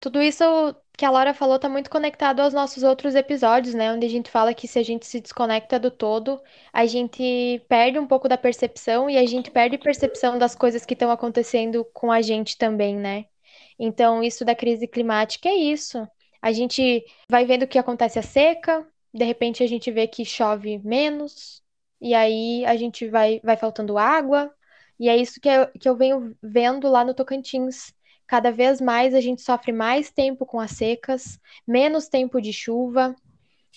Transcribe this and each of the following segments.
Tudo isso que a Laura falou está muito conectado aos nossos outros episódios, né? Onde a gente fala que se a gente se desconecta do todo, a gente perde um pouco da percepção e a gente perde percepção das coisas que estão acontecendo com a gente também, né? Então, isso da crise climática é isso. A gente vai vendo que acontece a seca, de repente a gente vê que chove menos, e aí a gente vai, vai faltando água, e é isso que eu, que eu venho vendo lá no Tocantins. Cada vez mais a gente sofre mais tempo com as secas, menos tempo de chuva,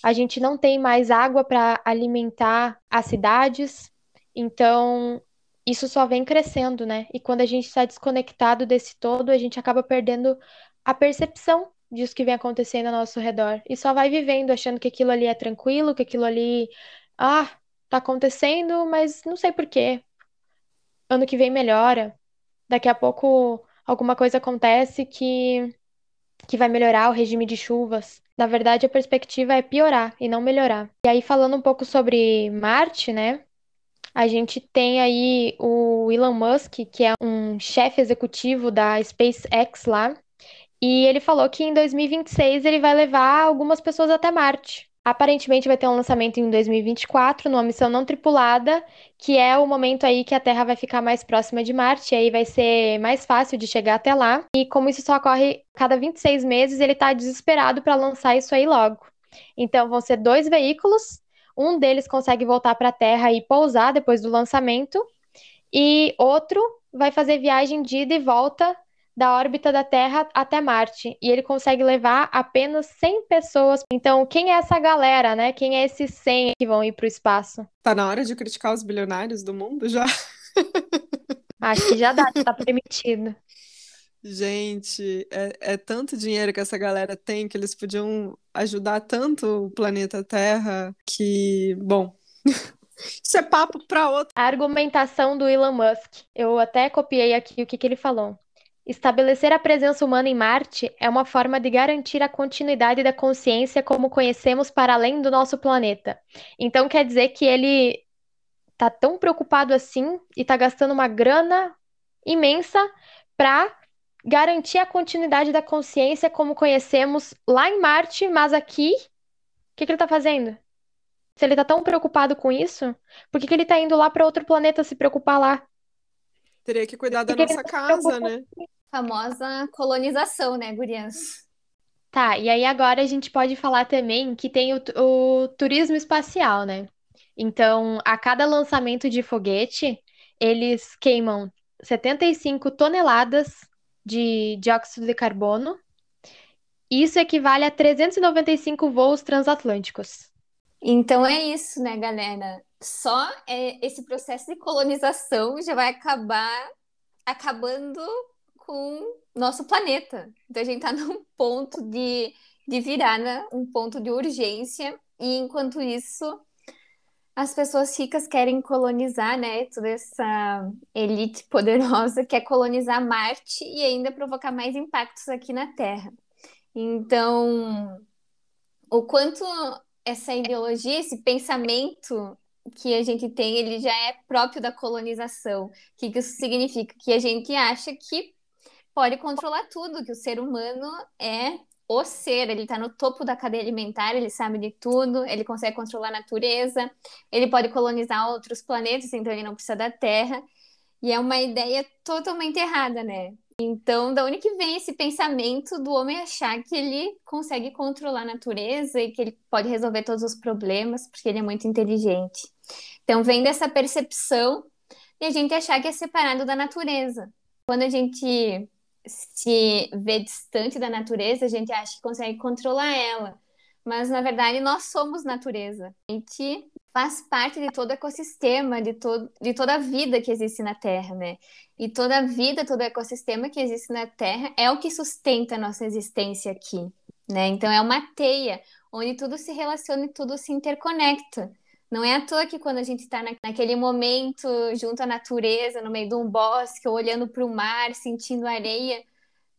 a gente não tem mais água para alimentar as cidades, então isso só vem crescendo, né? E quando a gente está desconectado desse todo, a gente acaba perdendo a percepção disso que vem acontecendo ao nosso redor. E só vai vivendo, achando que aquilo ali é tranquilo, que aquilo ali, ah, tá acontecendo, mas não sei por quê. Ano que vem melhora. Daqui a pouco alguma coisa acontece que, que vai melhorar o regime de chuvas. Na verdade, a perspectiva é piorar e não melhorar. E aí, falando um pouco sobre Marte, né? A gente tem aí o Elon Musk, que é um chefe executivo da SpaceX lá, e ele falou que em 2026 ele vai levar algumas pessoas até Marte. Aparentemente vai ter um lançamento em 2024, numa missão não tripulada, que é o momento aí que a Terra vai ficar mais próxima de Marte, e aí vai ser mais fácil de chegar até lá. E como isso só ocorre cada 26 meses, ele está desesperado para lançar isso aí logo. Então vão ser dois veículos, um deles consegue voltar para a Terra e pousar depois do lançamento, e outro vai fazer viagem de ida e volta da órbita da Terra até Marte, e ele consegue levar apenas 100 pessoas. Então, quem é essa galera, né? Quem é esses 100 que vão ir para o espaço? Tá na hora de criticar os bilionários do mundo já? Acho que já dá, tá permitido. Gente, é, é tanto dinheiro que essa galera tem que eles podiam ajudar tanto o planeta Terra que, bom, isso é papo para outro. A argumentação do Elon Musk. Eu até copiei aqui o que, que ele falou. Estabelecer a presença humana em Marte é uma forma de garantir a continuidade da consciência como conhecemos para além do nosso planeta. Então quer dizer que ele tá tão preocupado assim e tá gastando uma grana imensa para garantir a continuidade da consciência como conhecemos lá em Marte, mas aqui, o que, que ele tá fazendo? Se ele tá tão preocupado com isso, por que, que ele tá indo lá para outro planeta se preocupar lá? Teria que cuidar da nossa casa, né? Famosa colonização, né, gurias? Tá, e aí agora a gente pode falar também que tem o, o turismo espacial, né? Então, a cada lançamento de foguete, eles queimam 75 toneladas de dióxido de carbono. Isso equivale a 395 voos transatlânticos. Então é isso, né, galera? só é, esse processo de colonização já vai acabar acabando com nosso planeta. Então a gente está num ponto de, de virada, um ponto de urgência, e enquanto isso as pessoas ricas querem colonizar, né? Toda essa elite poderosa quer colonizar Marte e ainda provocar mais impactos aqui na Terra. Então, o quanto essa ideologia, esse pensamento que a gente tem, ele já é próprio da colonização. O que, isso significa? Que a gente acha que pode controlar tudo, que o ser humano é o ser, ele está no topo da cadeia alimentar, ele sabe de tudo, ele consegue controlar a natureza, ele pode colonizar outros planetas, então ele não precisa da Terra. E é uma ideia totalmente errada, né? Então, da onde que vem esse pensamento do homem achar que ele consegue controlar a natureza e que ele pode resolver todos os problemas, porque ele é muito inteligente? Então, vem dessa percepção e a gente achar que é separado da natureza. Quando a gente se vê distante da natureza, a gente acha que consegue controlar ela. Mas, na verdade, nós somos natureza. A gente faz parte de todo o ecossistema, de, todo, de toda a vida que existe na Terra, né? E toda a vida, todo o ecossistema que existe na Terra é o que sustenta a nossa existência aqui, né? Então, é uma teia onde tudo se relaciona e tudo se interconecta. Não é à toa que quando a gente está na, naquele momento junto à natureza, no meio de um bosque, olhando para o mar, sentindo areia,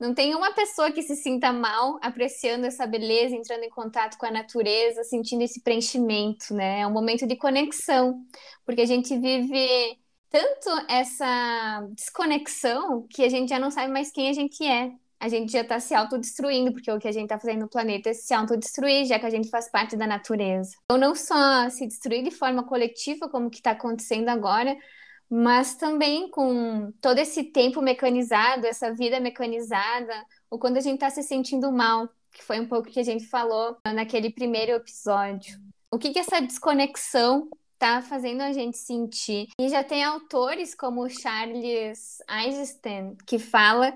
não tem uma pessoa que se sinta mal apreciando essa beleza, entrando em contato com a natureza, sentindo esse preenchimento, né? É um momento de conexão, porque a gente vive tanto essa desconexão que a gente já não sabe mais quem a gente é. a gente já está se autodestruindo, porque o que a gente está fazendo no planeta é se autodestruir, já que a gente faz parte da natureza. Então, não só se destruir de forma coletiva, como que está acontecendo agora, mas também com todo esse tempo mecanizado, essa vida mecanizada, ou quando a gente está se sentindo mal, que foi um pouco que a gente falou naquele primeiro episódio. O que, que essa desconexão está fazendo a gente sentir? E já tem autores como Charles Eisenstein, que fala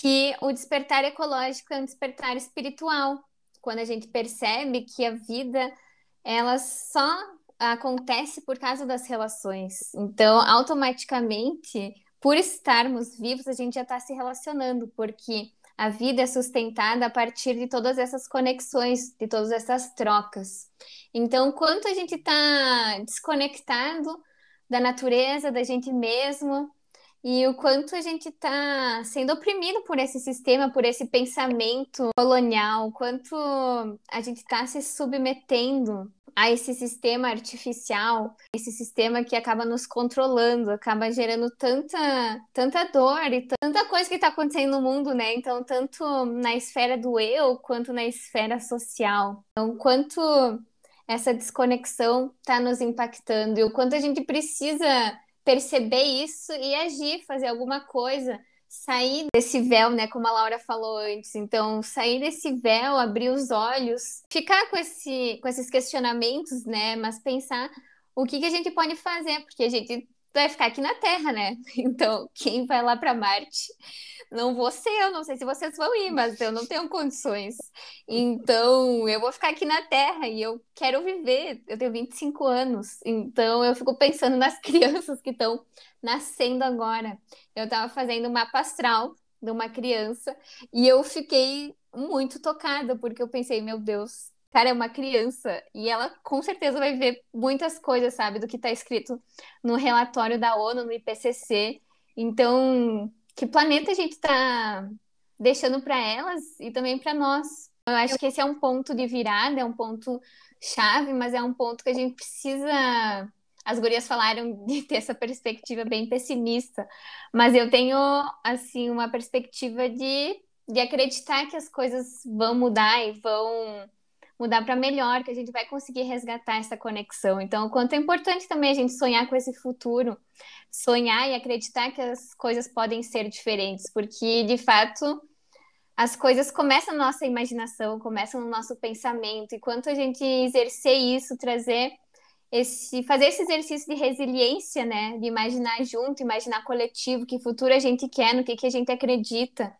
que o despertar ecológico é um despertar espiritual. Quando a gente percebe que a vida ela só acontece por causa das relações. Então, automaticamente, por estarmos vivos, a gente já está se relacionando, porque a vida é sustentada a partir de todas essas conexões, de todas essas trocas. Então, quanto a gente está desconectado da natureza, da gente mesmo, e o quanto a gente está sendo oprimido por esse sistema, por esse pensamento colonial, quanto a gente está se submetendo a esse sistema artificial, esse sistema que acaba nos controlando, acaba gerando tanta, tanta dor e tanta coisa que está acontecendo no mundo, né? Então, tanto na esfera do eu quanto na esfera social. Então, quanto essa desconexão está nos impactando e o quanto a gente precisa perceber isso e agir, fazer alguma coisa sair desse véu, né, como a Laura falou antes. Então, sair desse véu, abrir os olhos, ficar com, esse, com esses questionamentos, né, mas pensar o que, que a gente pode fazer, porque a gente vai ficar aqui na Terra, né? Então, quem vai lá para Marte? Não vou ser eu, não sei se vocês vão ir, mas eu não tenho condições. Então, eu vou ficar aqui na Terra e eu quero viver. Eu tenho 25 anos, então eu fico pensando nas crianças que estão nascendo agora. Eu estava fazendo um mapa astral de uma criança e eu fiquei muito tocada, porque eu pensei, meu Deus, cara, é uma criança e ela com certeza vai ver muitas coisas, sabe, do que está escrito no relatório da ONU, no IPCC. Então, que planeta a gente está deixando para elas e também para nós? Eu acho que esse é um ponto de virada, é um ponto chave, mas é um ponto que a gente precisa. As gurias falaram de ter essa perspectiva bem pessimista, mas eu tenho assim uma perspectiva de, de acreditar que as coisas vão mudar e vão mudar para melhor, que a gente vai conseguir resgatar essa conexão. Então, o quanto é importante também a gente sonhar com esse futuro, sonhar e acreditar que as coisas podem ser diferentes, porque de fato as coisas começam na nossa imaginação, começam no nosso pensamento, e quanto a gente exercer isso, trazer esse, fazer esse exercício de resiliência, né, de imaginar junto, imaginar coletivo, que futuro a gente quer, no que, que a gente acredita,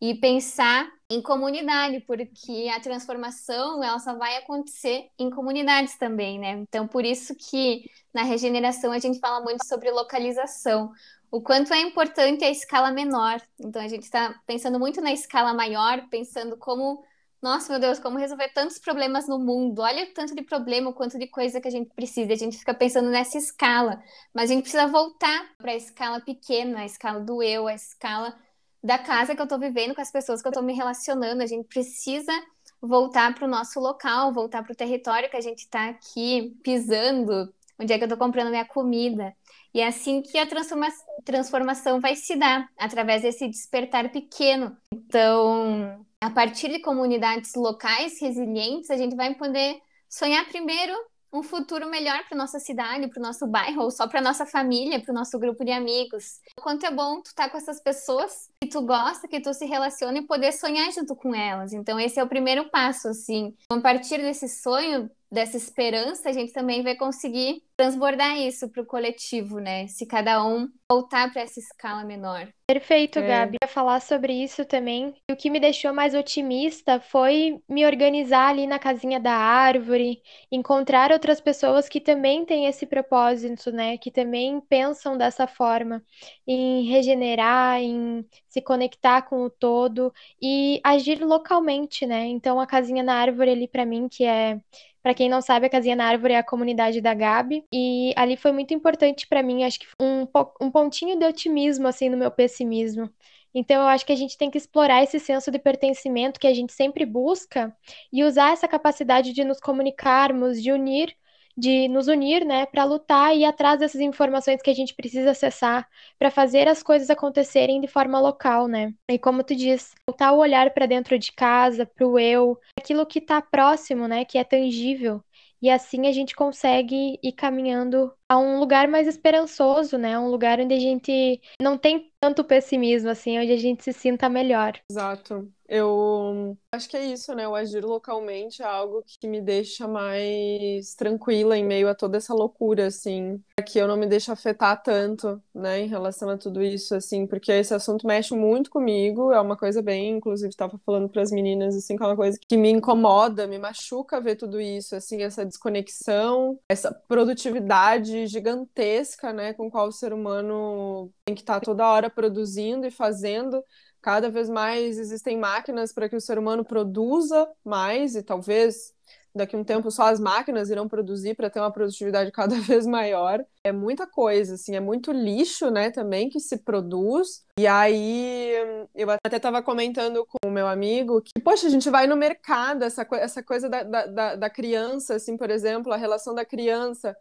e pensar em comunidade, porque a transformação ela só vai acontecer em comunidades também, né? Então, por isso que na regeneração a gente fala muito sobre localização, o quanto é importante a escala menor. Então, a gente está pensando muito na escala maior, pensando como, nossa, meu Deus, como resolver tantos problemas no mundo. Olha o tanto de problema, o quanto de coisa que a gente precisa. A gente fica pensando nessa escala, mas a gente precisa voltar para a escala pequena, a escala do eu, a escala da casa que eu estou vivendo, com as pessoas que eu estou me relacionando. A gente precisa voltar para o nosso local, voltar para o território que a gente está aqui pisando, onde é que eu estou comprando minha comida. E é assim que a transforma transformação vai se dar, através desse despertar pequeno. Então, a partir de comunidades locais resilientes, a gente vai poder sonhar primeiro um futuro melhor para nossa cidade, para o nosso bairro, ou só para nossa família, para o nosso grupo de amigos. O quanto é bom tu estar tá com essas pessoas que tu gosta, que tu se relaciona e poder sonhar junto com elas. Então esse é o primeiro passo, assim. A partir desse sonho, dessa esperança, a gente também vai conseguir transbordar isso para o coletivo, né? Se cada um voltar para essa escala menor. Perfeito, é. Gabi. Eu ia falar sobre isso também. O que me deixou mais otimista foi me organizar ali na casinha da árvore, encontrar outras pessoas que também têm esse propósito, né? Que também pensam dessa forma, em regenerar, em se conectar com o todo e agir localmente, né? Então a casinha na árvore ali para mim que é para quem não sabe, a Casinha na Árvore é a comunidade da Gabi. E ali foi muito importante para mim, acho que um, um pontinho de otimismo, assim, no meu pessimismo. Então, eu acho que a gente tem que explorar esse senso de pertencimento que a gente sempre busca e usar essa capacidade de nos comunicarmos, de unir de nos unir, né, para lutar e ir atrás dessas informações que a gente precisa acessar para fazer as coisas acontecerem de forma local, né? E como tu diz, voltar o olhar para dentro de casa, para o eu, aquilo que está próximo, né, que é tangível. E assim a gente consegue ir caminhando a um lugar mais esperançoso, né? Um lugar onde a gente não tem tanto pessimismo, assim, onde a gente se sinta melhor. Exato. Eu acho que é isso, né? O agir localmente é algo que me deixa mais tranquila em meio a toda essa loucura, assim, que eu não me deixo afetar tanto, né, em relação a tudo isso, assim, porque esse assunto mexe muito comigo, é uma coisa bem, inclusive, estava falando para as meninas, assim, que é uma coisa que me incomoda, me machuca ver tudo isso, assim, essa desconexão, essa produtividade gigantesca, né, com qual o ser humano tem que estar tá toda hora produzindo e fazendo cada vez mais existem máquinas para que o ser humano produza mais e talvez daqui a um tempo só as máquinas irão produzir para ter uma produtividade cada vez maior. É muita coisa, assim, é muito lixo, né, também que se produz. E aí eu até estava comentando com o meu amigo que, poxa, a gente vai no mercado, essa, essa coisa da, da, da criança, assim, por exemplo, a relação da criança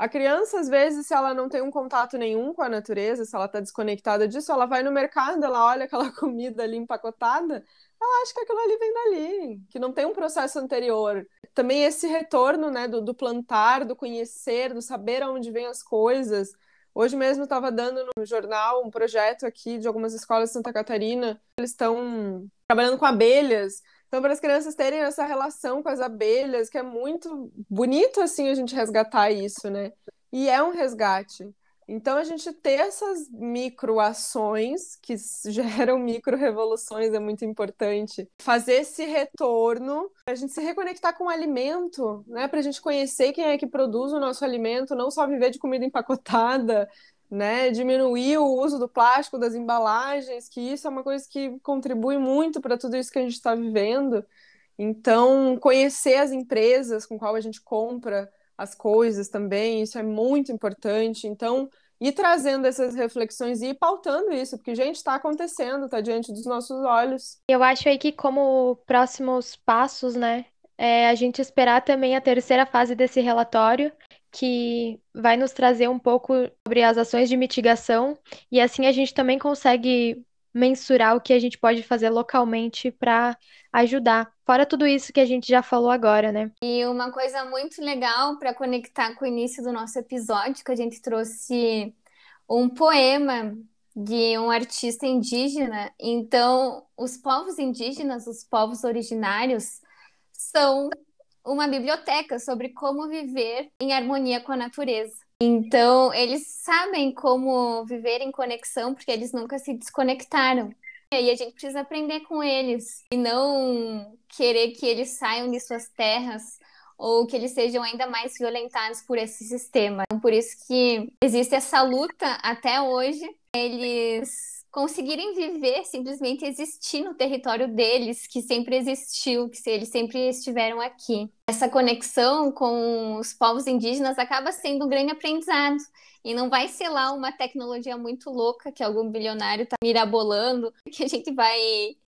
a criança, às vezes, se ela não tem um contato nenhum com a natureza, se ela está desconectada disso, ela vai no mercado, ela olha aquela comida ali empacotada, ela acha que aquilo ali vem dali, que não tem um processo anterior. Também esse retorno, né, do, do plantar, do conhecer, do saber aonde vêm as coisas. Hoje mesmo estava dando no jornal um projeto aqui de algumas escolas de Santa Catarina. Eles estão trabalhando com abelhas então, para as crianças terem essa relação com as abelhas, que é muito bonito assim a gente resgatar isso, né? E é um resgate. Então, a gente ter essas microações que geram micro-revoluções é muito importante. Fazer esse retorno, a gente se reconectar com o alimento, né? Para a gente conhecer quem é que produz o nosso alimento, não só viver de comida empacotada, né, diminuir o uso do plástico, das embalagens, que isso é uma coisa que contribui muito para tudo isso que a gente está vivendo. Então, conhecer as empresas com qual a gente compra as coisas também, isso é muito importante. Então, ir trazendo essas reflexões e ir pautando isso, porque, gente, está acontecendo, está diante dos nossos olhos. Eu acho aí que, como próximos passos, né, é a gente esperar também a terceira fase desse relatório, que vai nos trazer um pouco sobre as ações de mitigação e assim a gente também consegue mensurar o que a gente pode fazer localmente para ajudar. Fora tudo isso que a gente já falou agora, né? E uma coisa muito legal para conectar com o início do nosso episódio, que a gente trouxe um poema de um artista indígena. Então, os povos indígenas, os povos originários, são uma biblioteca sobre como viver em harmonia com a natureza. Então, eles sabem como viver em conexão porque eles nunca se desconectaram. E a gente precisa aprender com eles e não querer que eles saiam de suas terras ou que eles sejam ainda mais violentados por esse sistema. Então, por isso que existe essa luta até hoje. Eles conseguirem viver, simplesmente existir no território deles, que sempre existiu, que eles sempre estiveram aqui. Essa conexão com os povos indígenas acaba sendo um grande aprendizado. E não vai ser lá uma tecnologia muito louca que algum bilionário está mirabolando, que a gente vai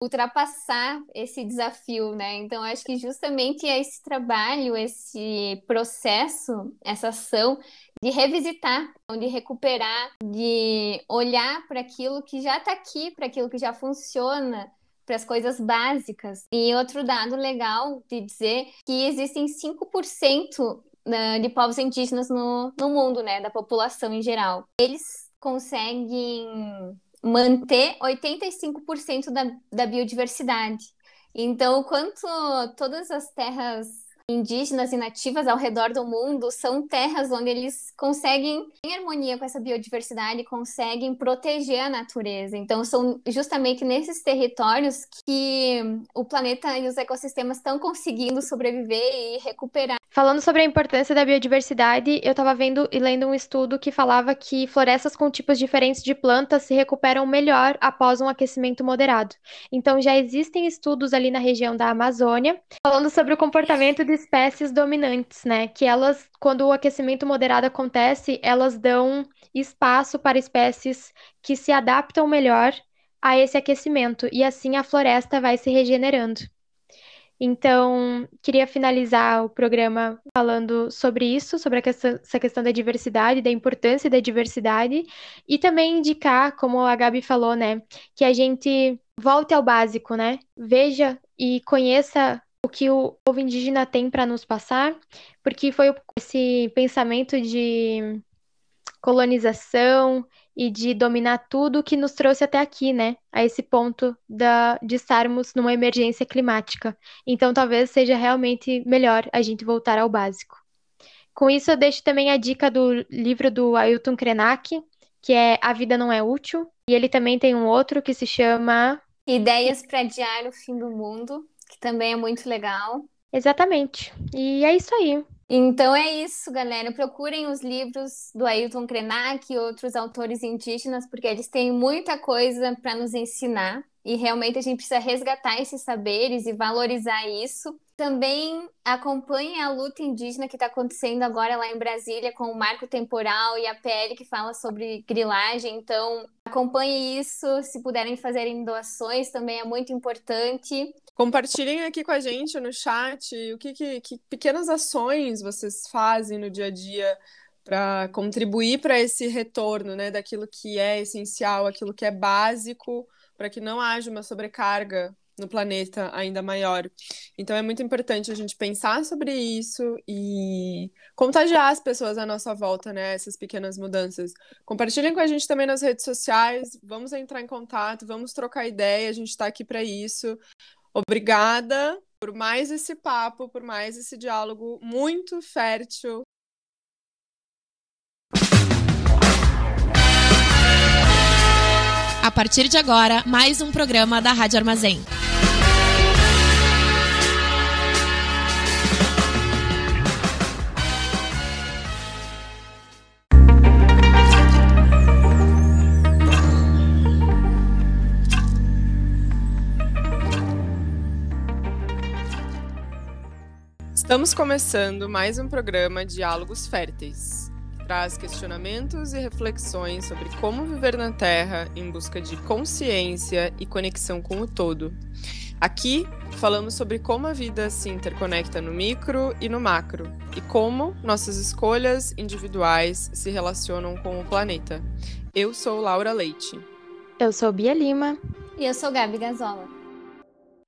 ultrapassar esse desafio, né? Então, acho que justamente é esse trabalho, esse processo, essa ação de revisitar, de recuperar, de olhar para aquilo que já está aqui, para aquilo que já funciona, para as coisas básicas. E outro dado legal de dizer que existem 5% né, de povos indígenas no, no mundo, né, da população em geral. Eles conseguem manter 85% da, da biodiversidade. Então, quanto todas as terras indígenas e nativas ao redor do mundo são terras onde eles conseguem, em harmonia com essa biodiversidade, conseguem proteger a natureza. Então, são justamente nesses territórios que o planeta e os ecossistemas estão conseguindo sobreviver e recuperar. Falando sobre a importância da biodiversidade, eu estava vendo e lendo um estudo que falava que florestas com tipos diferentes de plantas se recuperam melhor após um aquecimento moderado. Então, já existem estudos ali na região da Amazônia falando sobre o comportamento de espécies dominantes, né? Que elas, quando o aquecimento moderado acontece, elas dão espaço para espécies que se adaptam melhor a esse aquecimento e assim a floresta vai se regenerando. Então, queria finalizar o programa falando sobre isso, sobre questão, essa questão da diversidade, da importância da diversidade, e também indicar, como a Gabi falou, né, que a gente volte ao básico, né? Veja e conheça o que o povo indígena tem para nos passar, porque foi esse pensamento de colonização e de dominar tudo que nos trouxe até aqui, né? A esse ponto da, de estarmos numa emergência climática. Então, talvez seja realmente melhor a gente voltar ao básico. Com isso, eu deixo também a dica do livro do Ailton Krenak, que é A Vida Não É Útil. E ele também tem um outro que se chama Ideias para Adiar o Fim do Mundo, que também é muito legal. Exatamente. E é isso aí. Então é isso, galera. Procurem os livros do Ailton Krenak e outros autores indígenas, porque eles têm muita coisa para nos ensinar. E realmente a gente precisa resgatar esses saberes e valorizar isso. Também acompanhem a luta indígena que está acontecendo agora lá em Brasília com o marco temporal e a PL que fala sobre grilagem. Então, acompanhe isso. Se puderem fazerem doações, também é muito importante. Compartilhem aqui com a gente no chat o que, que, que pequenas ações vocês fazem no dia a dia para contribuir para esse retorno né, daquilo que é essencial, aquilo que é básico, para que não haja uma sobrecarga no planeta ainda maior. Então é muito importante a gente pensar sobre isso e contagiar as pessoas à nossa volta, né? Essas pequenas mudanças. Compartilhem com a gente também nas redes sociais, vamos entrar em contato, vamos trocar ideia, a gente está aqui para isso. Obrigada por mais esse papo, por mais esse diálogo muito fértil A partir de agora, mais um programa da Rádio Armazém. Estamos começando mais um programa Diálogos Férteis traz questionamentos e reflexões sobre como viver na Terra em busca de consciência e conexão com o todo. Aqui falamos sobre como a vida se interconecta no micro e no macro e como nossas escolhas individuais se relacionam com o planeta. Eu sou Laura Leite. Eu sou Bia Lima. E eu sou Gabi Gazola.